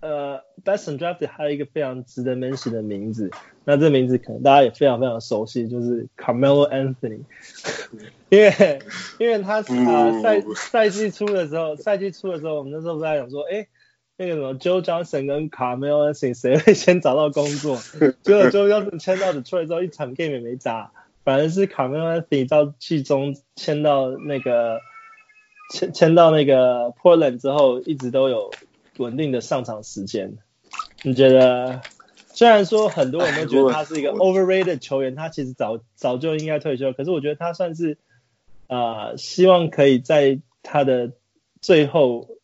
呃，Best Undrafted 还有一个非常值得 mention 的名字，那这名字可能大家也非常非常熟悉，就是 Carmelo Anthony，因为因为他啊赛赛季初的时候，赛季初的时候，我们那时候不在想说，哎，那个什么 Joe Johnson 跟 Carmelo Anthony 谁会先找到工作？结果 Joe Johnson 签到 Detroit 之后，一场 game 也没打，反而是 Carmelo Anthony 到季中签到那个签签到那个 Portland 之后，一直都有。稳定的上场时间，你觉得？虽然说很多人都觉得他是一个 overrated 球员，他其实早早就应该退休，可是我觉得他算是啊、呃，希望可以在他的最后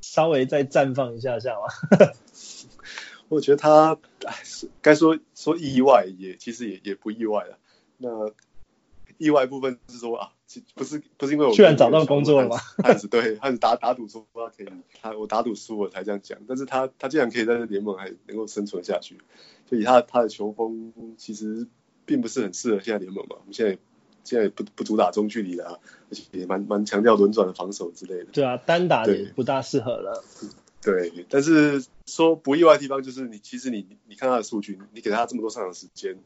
稍微再绽放一下下嘛。
我觉得他，哎，该说说意外也其实也也不意外了。那意外部分是说啊。不是不是因为我
居然找到工作了吗？
汉子对汉子打打赌说他可以，他我打赌输了才这样讲。但是他他竟然可以在这联盟还能够生存下去，就以他他的球风，其实并不是很适合现在联盟嘛。我们现在现在也不不主打中距离的啊，而且也蛮蛮强调轮转的防守之类的。
对啊，单打也不大适合了。
对，但是说不意外的地方就是你其实你你看他的数据，你给他这么多上场时间，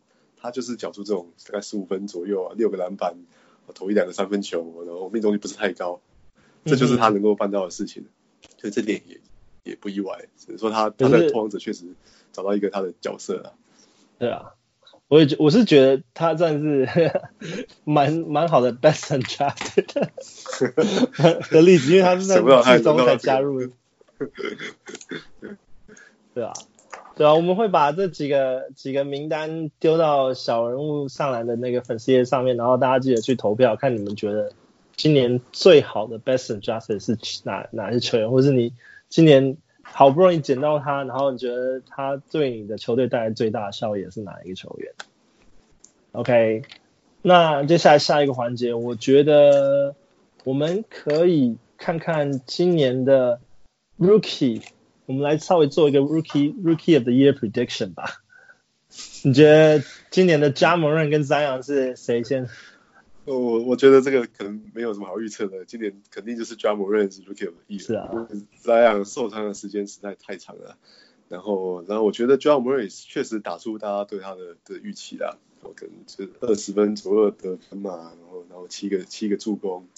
他就是缴出这种大概十五分左右啊，六个篮板。投一两个三分球，然后命中率不是太高，这就是他能够办到的事情，所以这点也也不意外。只是说他他在拓荒者确实找到一个他的角色了。
对啊，我也觉我是觉得他算是 蛮蛮好的 best undrafted 的例子，因为他是在季中才加入。对啊。对啊，我们会把这几个几个名单丢到小人物上来的那个粉丝页上面，然后大家记得去投票，看你们觉得今年最好的 Best and Justice 是哪哪些球员，或是你今年好不容易捡到他，然后你觉得他对你的球队带来最大的效益是哪一个球员？OK，那接下来下一个环节，我觉得我们可以看看今年的 Rookie。我们来稍微做一个 rookie rookie of the year prediction 吧。你觉得今年的 Ja Morant 跟 Zion 是谁先？
我我觉得这个可能没有什么好预测的。今年肯定就是 Ja Morant 是 rookie of the year。
是啊
，Zion 受伤的时间实在太长了。然后，然后我觉得 Ja Morant 确实打出大家对他的的预期啦。我可能是二十分左右得分嘛，然后然后七个七个助攻。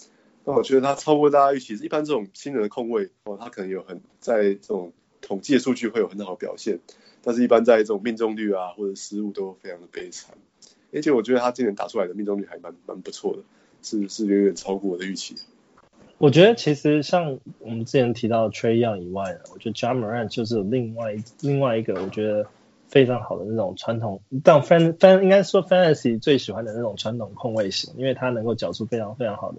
那我觉得他超过大家预期。一般这种新人的控卫哦，他可能有很在这种。统计的数据会有很好表现，但是一般在这种命中率啊或者失误都非常的悲惨，而且我觉得他今年打出来的命中率还蛮蛮不错的，是是远远超过我的预期。
我觉得其实像我们之前提到的 Trae Young 以外呢，我觉得 j a m a r a n 就是另外另外一个我觉得非常好的那种传统，但 fan fan 应该说 Fantasy 最喜欢的那种传统控卫型，因为他能够缴出非常非常好的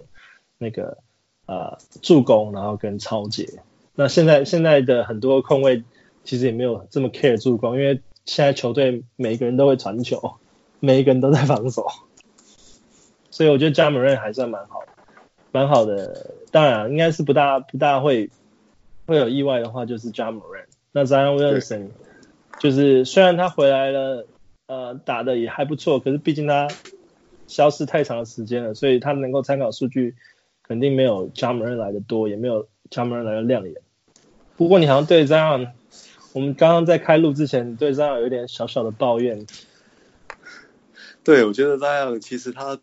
那个呃助攻，然后跟抄截。那现在现在的很多控卫其实也没有这么 care 助攻，因为现在球队每一个人都会传球，每一个人都在防守，所以我觉得 Ja Morant 还算蛮好，蛮好的。当然应该是不大不大会会有意外的话，就是 Ja Morant。那 Zion Williamson 就是虽然他回来了，呃，打的也还不错，可是毕竟他消失太长的时间了，所以他能够参考数据肯定没有 Ja Morant 来的多，也没有 Ja Morant 来的亮眼。不过你好像对 Zion，我们刚刚在开录之前对 Zion 有点小小的抱怨。
对，我觉得 Zion 其实他，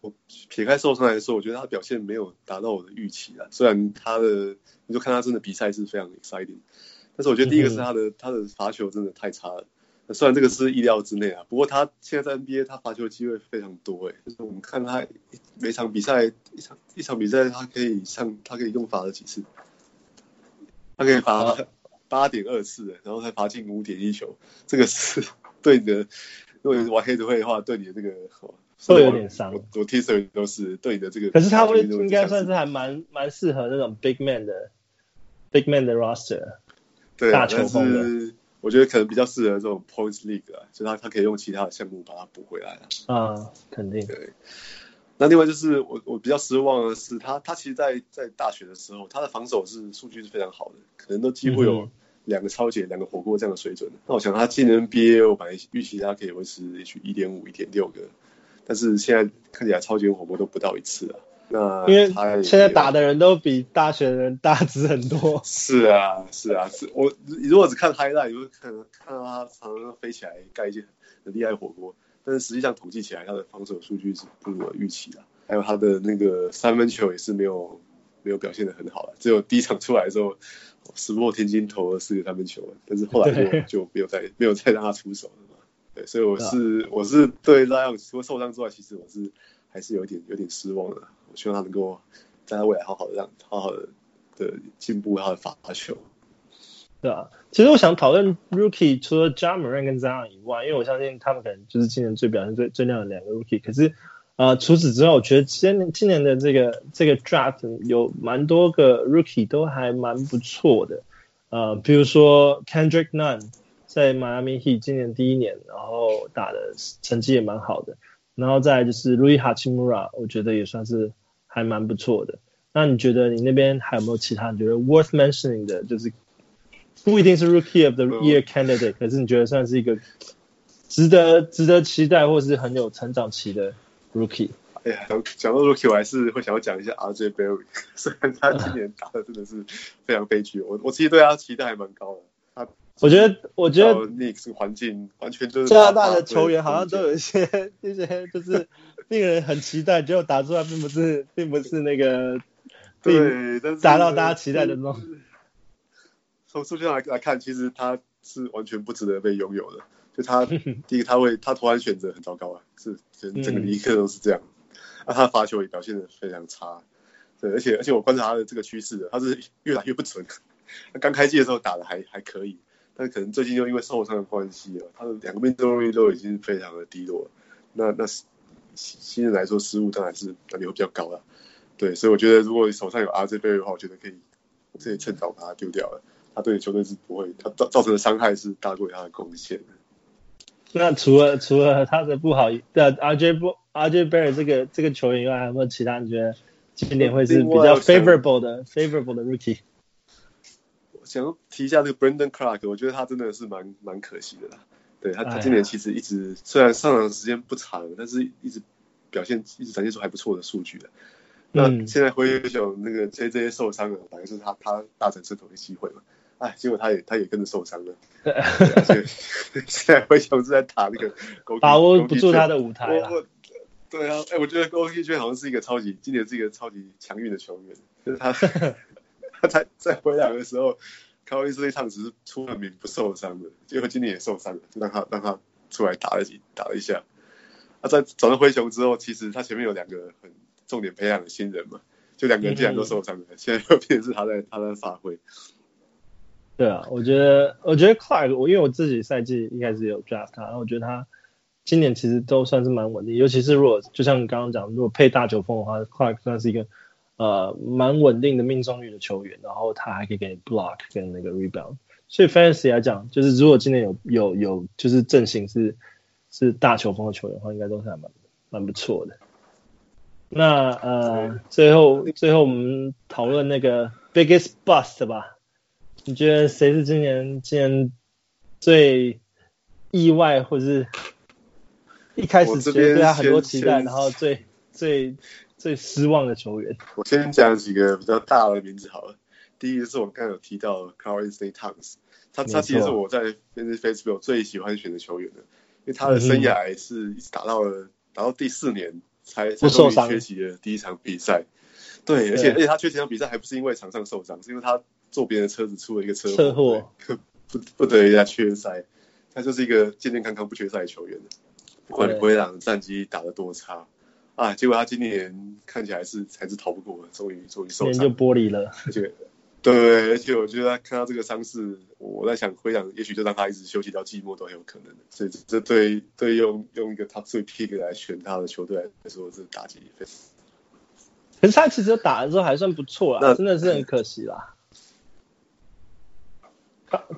我撇开受伤来说，我觉得他表现没有达到我的预期啊。虽然他的，你就看他真的比赛是非常 exciting，但是我觉得第一个是他的、嗯、他的罚球真的太差了。虽然这个是意料之内啊，不过他现在在 NBA 他罚球的机会非常多诶，就是我们看他每场比赛一场一场比赛他可以上他可以用罚了几次，他可以罚八点二次，然后才罚进五点一球，这个是对你的，如果玩黑子会的话，对你的这个
会有点伤。
我我 T-shirt 都是对你的这个，
可是他会应该算是还蛮蛮适合那种 big man 的 big man 的 roster，
对
大球风的。
我觉得可能比较适合这种 points league 啊，就他他可以用其他的项目把它补回来
啊。啊，肯定。
对。那另外就是我我比较失望的是他他其实在在大学的时候，他的防守是数据是非常好的，可能都几乎有两个抄截两个火锅这样的水准。嗯、那我想他进 NBA，我本来预期他可以维持也许一点五一点六个，但是现在看起来超级火锅都不到一次啊。那
因为现在打的人都比大学的人大只很多。
是啊，是啊，是我如果只看 highlight，你会看看到他常常飞起来盖一些很厉害的火锅，但是实际上统计起来，他的防守数据是不如我预期的。还有他的那个三分球也是没有没有表现的很好了，只有第一场出来的时候，石破天惊投了四个三分球，但是后来就 就没有再没有再让他出手了嘛。对，所以我是我是对 Zion 除了受伤之外，其实我是还是有点有点失望的。我希望他能够在他未来好好的让好好的的进步他的罚球。
对啊，其实我想讨论 Rookie 除了 Ja Morant 跟 Zion 以外，因为我相信他们可能就是今年最表现最最亮的两个 Rookie。可是呃，除此之外，我觉得今年今年的这个这个 Draft 有蛮多个 Rookie 都还蛮不错的。呃，比如说 Kendrick Nunn 在 Miami Heat 今年第一年，然后打的成绩也蛮好的。然后再就是 Rui Hachimura，我觉得也算是还蛮不错的。那你觉得你那边还有没有其他你觉得 worth mentioning 的？就是不一定是 Rookie of the Year candidate，可是你觉得算是一个值得值得期待或是很有成长期的 Rookie？
哎呀，讲讲到 Rookie，我还是会想要讲一下 RJ Barrett，虽然他今年打的真的是非常悲剧，我我其实对他期待还蛮高的。他
我觉得，我觉得
那个环境完全就是
加拿大的球员好像都有一些 一些就是令人很期待，结果打出来并不是并不是那个
对
达到大家期待的那种。
从数据上来来看，其实他是完全不值得被拥有的。就他 第一个，他会他投篮选择很糟糕啊，是整个尼克都是这样。那他罚球也表现的非常差。对，而且而且我观察他的这个趋势的，他是越来越不准。他刚开季的时候打的还还可以。但可能最近又因为受伤的关系啊，他的两个命中率都已经非常的低落。那那新人来说失误当然是难度比较高了。对，所以我觉得如果你手上有 RJ Barrett 的话，我觉得可以可以趁早把它丢掉了。他对球队是不会，他造造成的伤害是大过于他的贡献的。
那除了除了他的不好的 RJ 不 RJ Barrett 这个这个球员以外，还有没有其他你觉得今年会是比较 favorable 的 favorable 的 rookie？
想要提一下这个 Brandon Clarke，我觉得他真的是蛮蛮可惜的啦。对他，他今年其实一直虽然上场时间不长，但是一直表现一直展现出还不错的数据的。那现在灰熊那个 JJ 受伤了，反正是他他大展身手的机会嘛。哎，结果他也他也跟着受伤了。对，现在灰熊是在打那个
把握不住他的舞台 了。
对啊，哎，我觉得 Goldie 好像是一个超级今年是一个超级强运的球员，就是他。他在在回来的时候，卡威斯那场只是出了名不受伤的，结果今年也受伤了，就让他让他出来打了几打了一下。他在找到灰熊之后，其实他前面有两个很重点培养的新人嘛，就两个人竟然都受伤了，嗯、现在又变成是他在他在发挥。
对啊，我觉得我觉得 Clark，我因为我自己赛季一开始有 draft 他，然后我觉得他今年其实都算是蛮稳定，尤其是如果就像你刚刚讲，如果配大球风的话，Clark 算是一个。呃，蛮稳定的命中率的球员，然后他还可以给你 block 跟那个 rebound，所以 fantasy 来讲，就是如果今年有有有就是阵型是是大球风的球员的话，应该都是还蛮蛮不错的。那呃，最后最后我们讨论那个 biggest bust 吧，你觉得谁是今年今年最意外，或者是一开始觉得对他很多期待，然后最最。最失望的球员，
我先讲几个比较大的名字好了。第一个是我刚刚有提到的 Karl-Anthony Towns，他他其实是我在 Facebook 最喜欢选的球员的，因为他的生涯是一直打到了打到第四年才才终于缺席的第一场比赛。对，而且而且他缺席场比赛还不是因为场上受伤，是因为他坐别人的车子出了一个车祸，
车祸
不不得人家缺赛。他就是一个健健康康不缺赛的球员，不管灰狼战绩打得多差啊，结果他今年看起来是还是逃不过，终于终于受伤
就玻璃了，
而且对，而且我觉得他看到这个伤势，我在想灰狼也许就让他一直休息到季末都很有可能，所以这对对用用一个 top three pick 来选他的球队来说是打击非常。
可是他其实打的时候还算不错啦，真的是很可惜啦。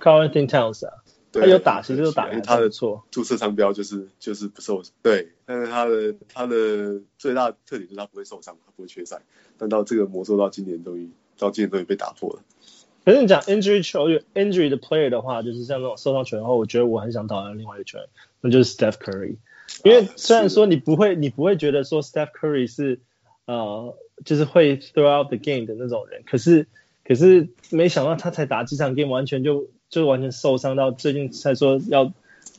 Karl-Anthony Towns 啊，他有打，其实有打，因为
他的错，注册商标就是就是不受对，但是他的他的最大的特点就是他不会受伤，他不会缺赛。但到这个魔咒到今年终于到今年终于被打破了。
可是你讲 injury 球员 injury 的 player 的话，就是像那种受伤球员后，我觉得我很想讨论另外一个球员，那就是 Steph Curry。因为虽然说你不会你不会觉得说 Steph Curry 是呃。就是会 throughout the game 的那种人，可是可是没想到他才打几场 game，完全就就完全受伤到最近才说要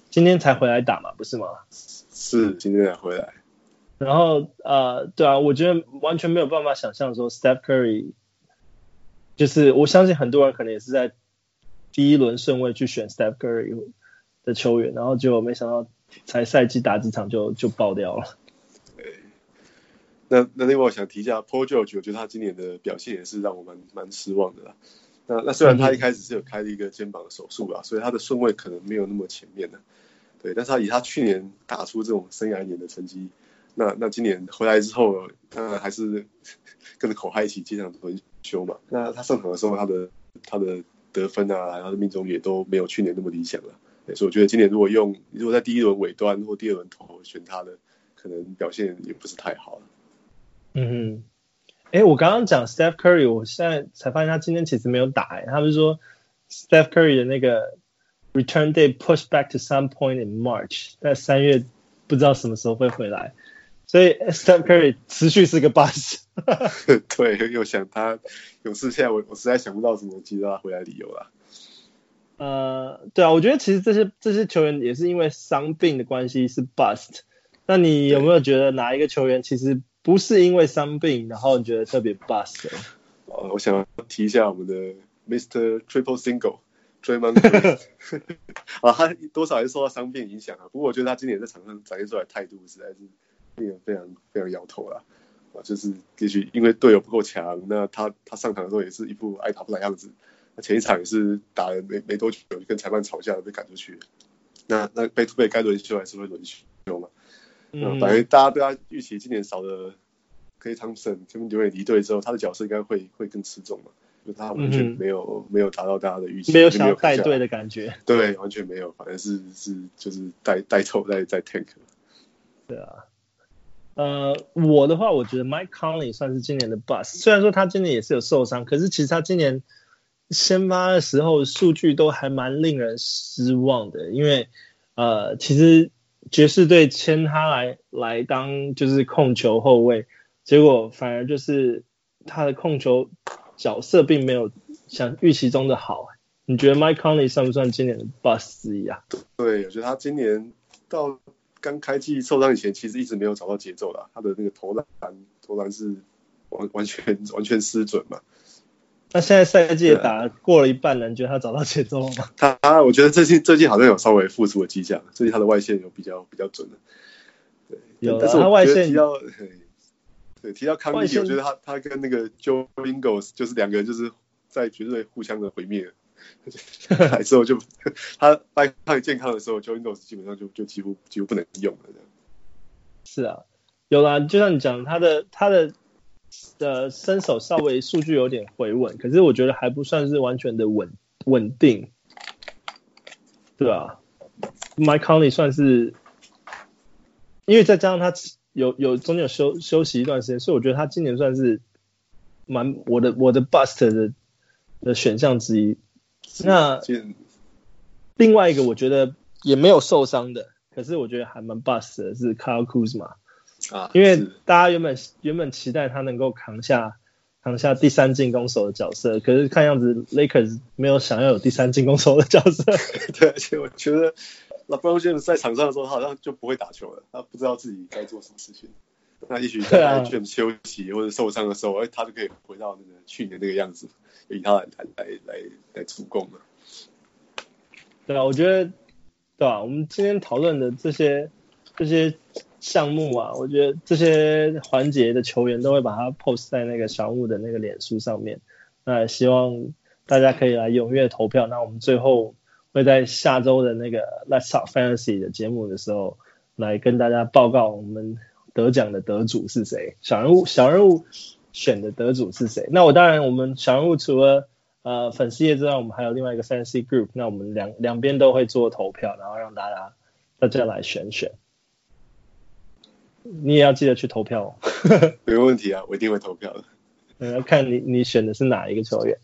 今天才回来打嘛，不是吗？
是今天才回来。
然后呃，对啊，我觉得完全没有办法想象说 Steph Curry，就是我相信很多人可能也是在第一轮顺位去选 Steph Curry 的球员，然后结果没想到才赛季打几场就就爆掉了。
那那另外我想提一下 Paul George，我觉得他今年的表现也是让我蛮蛮失望的啦。那那虽然他一开始是有开了一个肩膀的手术啦，所以他的顺位可能没有那么前面的，对。但是他以他去年打出这种生涯年的成绩，那那今年回来之后，当然还是 跟着口嗨一起经常轮休嘛。那他上场的时候，他的他的得分啊，然后的命中也都没有去年那么理想了。所以我觉得今年如果用如果在第一轮尾端或第二轮头选他的，可能表现也不是太好了。
嗯哼，哎，我刚刚讲 Steph Curry，我现在才发现他今天其实没有打。哎，他们说 Steph Curry 的那个 return date pushed back to some point in March，在三月不知道什么时候会回来，所以 Steph Curry 持续是个 bust。
对，又想他勇士现在我我实在想不到什么激励他回来理由了。
呃，对啊，我觉得其实这些这些球员也是因为伤病的关系是 bust。那你有没有觉得哪一个球员其实？不是因为伤病，然后你觉得特别 bust。
哦，我想提一下我们的 Mr. Triple Single Draymond Green 啊，他多少也是受到伤病影响啊。不过我觉得他今年在场上展现出来态度实在是令人非常非常摇头了啊。就是也许因为队友不够强，那他他上场的时候也是一副爱打不打样子。那前一场也是打了没没多久就跟裁判吵架被赶出去。那那被被该轮休还是会轮休嘛？嗯，反正大家对他预期今年少了 Klay Thompson，他们有点离队之后，他的角色应该会会更吃重嘛，就他完全没有、嗯、没有达到大家的预期，
没有想要带队的感觉，
对，完全没有，反正是是就是带带头在在 tank。
对啊，呃，我的话，我觉得 Mike Conley 算是今年的 bust，虽然说他今年也是有受伤，可是其实他今年先发的时候数据都还蛮令人失望的，因为呃，其实。爵士队签他来来当就是控球后卫，结果反而就是他的控球角色并没有像预期中的好。你觉得 Mike Conley 算不算今年的 bus 之一啊？
对，我觉得他今年到刚开季受伤以前，其实一直没有找到节奏啦。他的那个投篮投篮是完完全完全失准嘛。
那现在赛季也打过了一半了，你觉得他找到节奏了吗？
他，我觉得最近最近好像有稍微复出的迹象，最近他的外线有比较比较准的。对，有。但是他外线提到，对，提到康利，我觉得他他跟那个 Joe Ingles 就是两个人就是在绝对互相的毁灭。来之后就他在他健康的时候，Joe Ingles 基本上就就几乎几乎不能用了这样。
是啊，有啦，就像你讲他的他的。的身手稍微数据有点回稳，可是我觉得还不算是完全的稳稳定，对啊，Mike Conley 算是，因为再加上他有有中间有休休息一段时间，所以我觉得他今年算是蛮我的我的 bust 的的选项之一。那另外一个我觉得也没有受伤的，可是我觉得还蛮 bust 的是 Kyle Kuzma。
啊，
因为大家原本原本期待他能够扛下扛下第三进攻手的角色，可是看样子 Lakers 没有想要有第三进攻手的角色。
对，而且我觉得 LeBron James 在场上的时候，他好像就不会打球了，他不知道自己该做什么事情。那也许在 James 休息或者受伤的时候，哎、啊，他就可以回到那个去年那个样子，以他来来来来来主攻了。
对啊，我觉得对吧？我们今天讨论的这些这些项目啊，我觉得这些环节的球员都会把它 post 在那个小人物的那个脸书上面。那希望大家可以来踊跃投票。那我们最后会在下周的那个 Let's Talk Fantasy 的节目的时候，来跟大家报告我们得奖的得主是谁，小人物小人物选的得主是谁。那我当然，我们小人物除了呃，粉丝页之外，我们还有另外一个 Fantasy Group，那我们两两边都会做投票，然后让大家大家来选选。你也要记得去投票哦。
没问题啊，我一定会投票的。
嗯，要看你你选的是哪一个球员。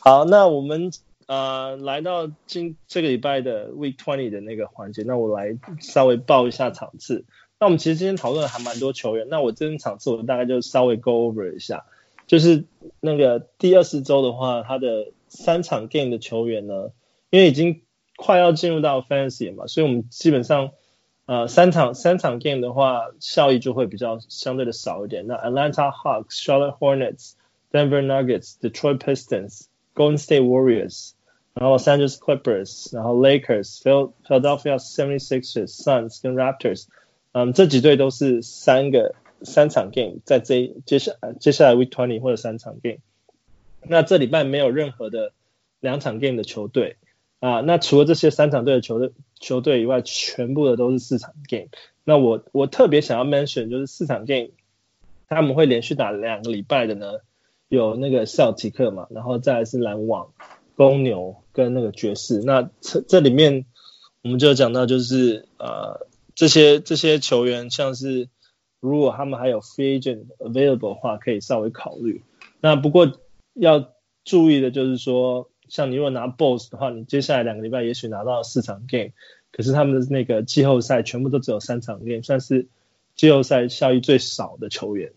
好，那我们呃来到今这个礼拜的 Week Twenty 的那个环节，那我来稍微报一下场次。那我们其实今天讨论还蛮多球员，那我这边场次我大概就稍微 go over 一下。就是那个第二十周的话，他的三场 game 的球员呢，因为已经快要进入到 fantasy 了嘛，所以我们基本上呃三场三场 game 的话，效益就会比较相对的少一点。那 Atlanta Hawks、Charlotte Hornets、Denver Nuggets、Detroit Pistons、Golden State Warriors，然后 Los Angeles Clippers，然后 Lakers、Philadelphia 76ers、Suns 跟 Raptors，嗯，这几队都是三个。三场 game 在这接下接下来 week twenty 或者三场 game，那这礼拜没有任何的两场 game 的球队啊，那除了这些三场队的球队球队以外，全部的都是四场 game。那我我特别想要 mention 就是四场 game，他们会连续打两个礼拜的呢，有那个塞尔提克嘛，然后再来是篮网、公牛跟那个爵士。那这这里面我们就讲到就是呃这些这些球员像是。如果他们还有 free agent available 的话，可以稍微考虑。那不过要注意的就是说，像你如果拿 Bulls 的话，你接下来两个礼拜也许拿到四场 game，可是他们的那个季后赛全部都只有三场 game，算是季后赛效益最少的球员。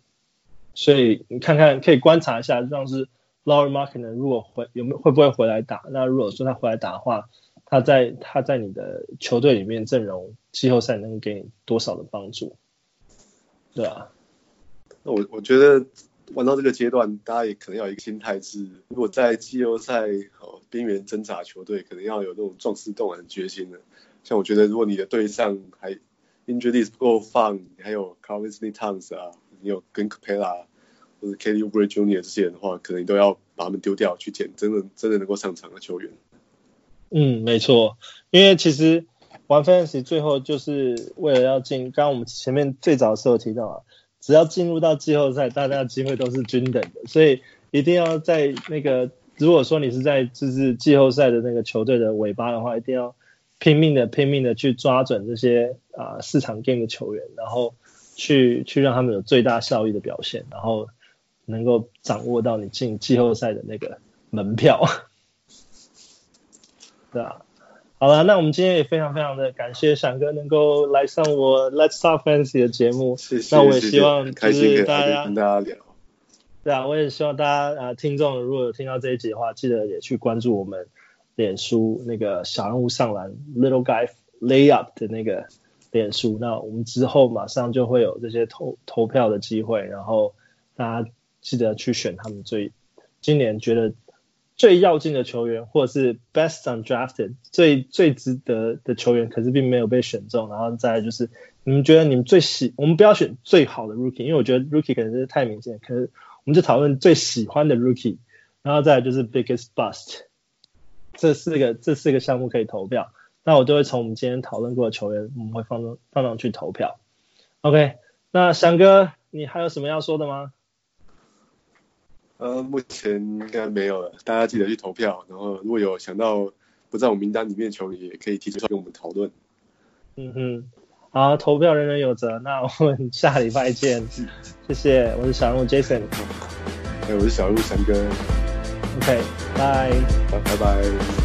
所以你看看可以观察一下，像是 Lauri Marken 如果回有没有会不会回来打？那如果说他回来打的话，他在他在你的球队里面阵容季后赛能给你多少的帮助？对啊，
那我我觉得玩到这个阶段，大家也可能要有一个心态是，如果在季后赛哦边缘挣扎球队，可能要有那种壮士断腕的决心的。像我觉得，如果你的队上还 injuries 不够放，你还有 Karl-Anthony Towns 啊，你有跟 Capela 或者 Kelly Ubre Jr. 这些人的话，可能你都要把他们丢掉，去捡真的真的能够上场的球员。
嗯，没错，因为其实。玩 fantasy 最后就是为了要进，刚刚我们前面最早的时候提到啊，只要进入到季后赛，大家的机会都是均等的，所以一定要在那个，如果说你是在就是季后赛的那个球队的尾巴的话，一定要拼命的拼命的去抓准这些啊市场 game 的球员，然后去去让他们有最大效益的表现，然后能够掌握到你进季后赛的那个门票，对啊。好了，那我们今天也非常非常的感谢闪哥能够来上我 Let's Talk Fantasy 的节目。
谢谢。
那我也希望就是大家
跟大家聊。
对啊，我也希望大家啊，听众如果有听到这一集的话，记得也去关注我们脸书那个小人物上篮 Little Guy Layup 的那个脸书。那我们之后马上就会有这些投投票的机会，然后大家记得去选他们最今年觉得。最要紧的球员，或者是 best undrafted 最最值得的球员，可是并没有被选中。然后再来就是，你们觉得你们最喜，我们不要选最好的 rookie，因为我觉得 rookie 可能是太明显。可是我们就讨论最喜欢的 rookie，然后再来就是 biggest bust，这四个这四个项目可以投票。那我就会从我们今天讨论过的球员，我们会放上放上去投票。OK，那翔哥，你还有什么要说的吗？
呃，目前应该没有了，大家记得去投票。然后如果有想到不在我名单里面的球员，也可以提出来跟我们讨论。
嗯哼，好，投票人人有责。那我们 下礼拜见，谢谢。我是小人物 Jason，
哎，我是小人物翔哥。
OK，拜，
拜拜。